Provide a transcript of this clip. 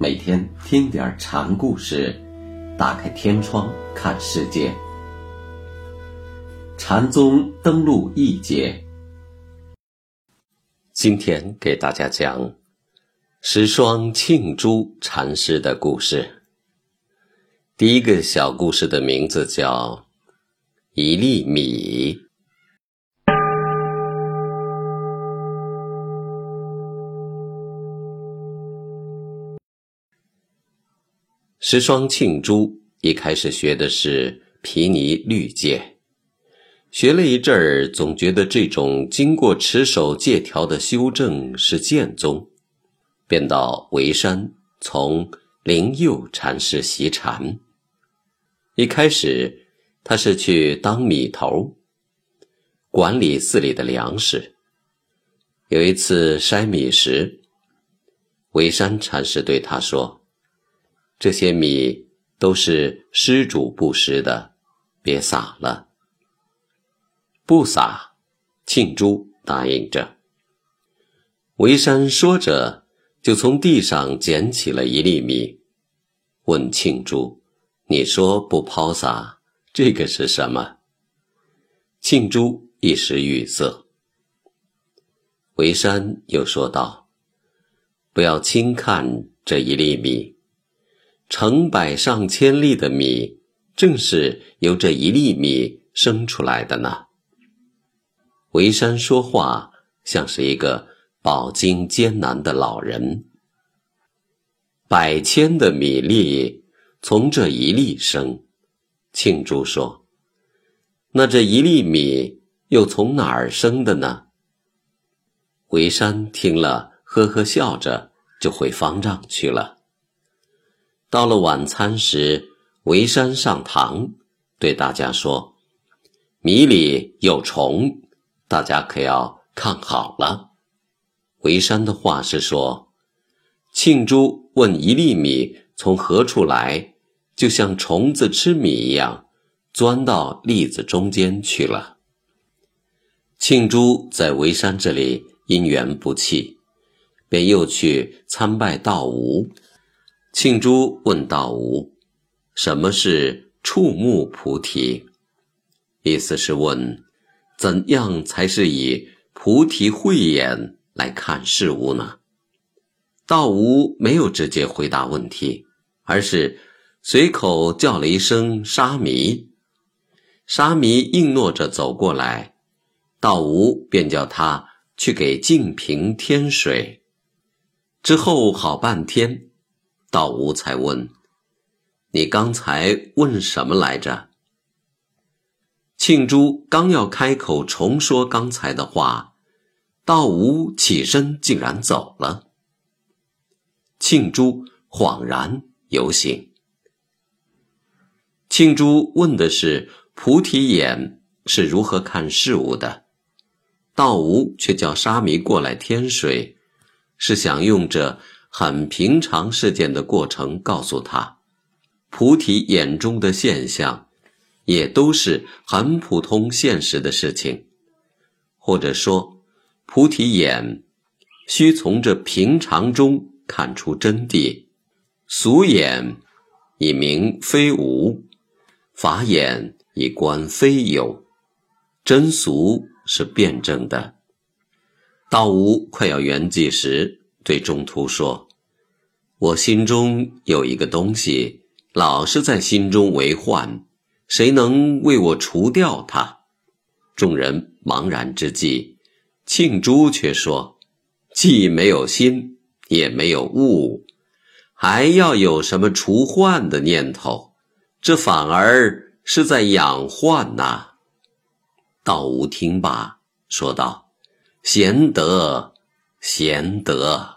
每天听点禅故事，打开天窗看世界。禅宗登陆一节，今天给大家讲十双庆珠禅师的故事。第一个小故事的名字叫一粒米。十双庆珠一开始学的是毗尼律戒，学了一阵儿，总觉得这种经过持守戒条的修正是剑宗，便到沩山从灵佑禅师习禅。一开始，他是去当米头，管理寺里的粮食。有一次筛米时，沩山禅师对他说。这些米都是施主布施的，别撒了。不撒，庆珠答应着。维山说着，就从地上捡起了一粒米，问庆珠：“你说不抛撒，这个是什么？”庆珠一时语塞。维山又说道：“不要轻看这一粒米。”成百上千粒的米，正是由这一粒米生出来的呢。维山说话像是一个饱经艰难的老人。百千的米粒从这一粒生，庆祝说：“那这一粒米又从哪儿生的呢？”维山听了，呵呵笑着，就回方丈去了。到了晚餐时，维山上堂，对大家说：“米里有虫，大家可要看好了。”维山的话是说：“庆珠问一粒米从何处来，就像虫子吃米一样，钻到栗子中间去了。”庆珠在维山这里因缘不弃，便又去参拜道无。庆珠问道无：“什么是触目菩提？”意思是问，怎样才是以菩提慧眼来看事物呢？道无没有直接回答问题，而是随口叫了一声“沙弥”。沙弥应诺着走过来，道无便叫他去给净瓶添水。之后好半天。道无才问：“你刚才问什么来着？”庆珠刚要开口重说刚才的话，道无起身竟然走了。庆珠恍然有醒。庆珠问的是菩提眼是如何看事物的，道无却叫沙弥过来添水，是想用这。很平常事件的过程，告诉他，菩提眼中的现象，也都是很普通现实的事情，或者说，菩提眼需从这平常中看出真谛。俗眼以明非无，法眼以观非有，真俗是辩证的。道无快要圆寂时。对中途说：“我心中有一个东西，老是在心中为患，谁能为我除掉它？”众人茫然之际，庆珠却说：“既没有心，也没有物，还要有什么除患的念头？这反而是在养患呐！”道无听罢，说道：“贤德，贤德。”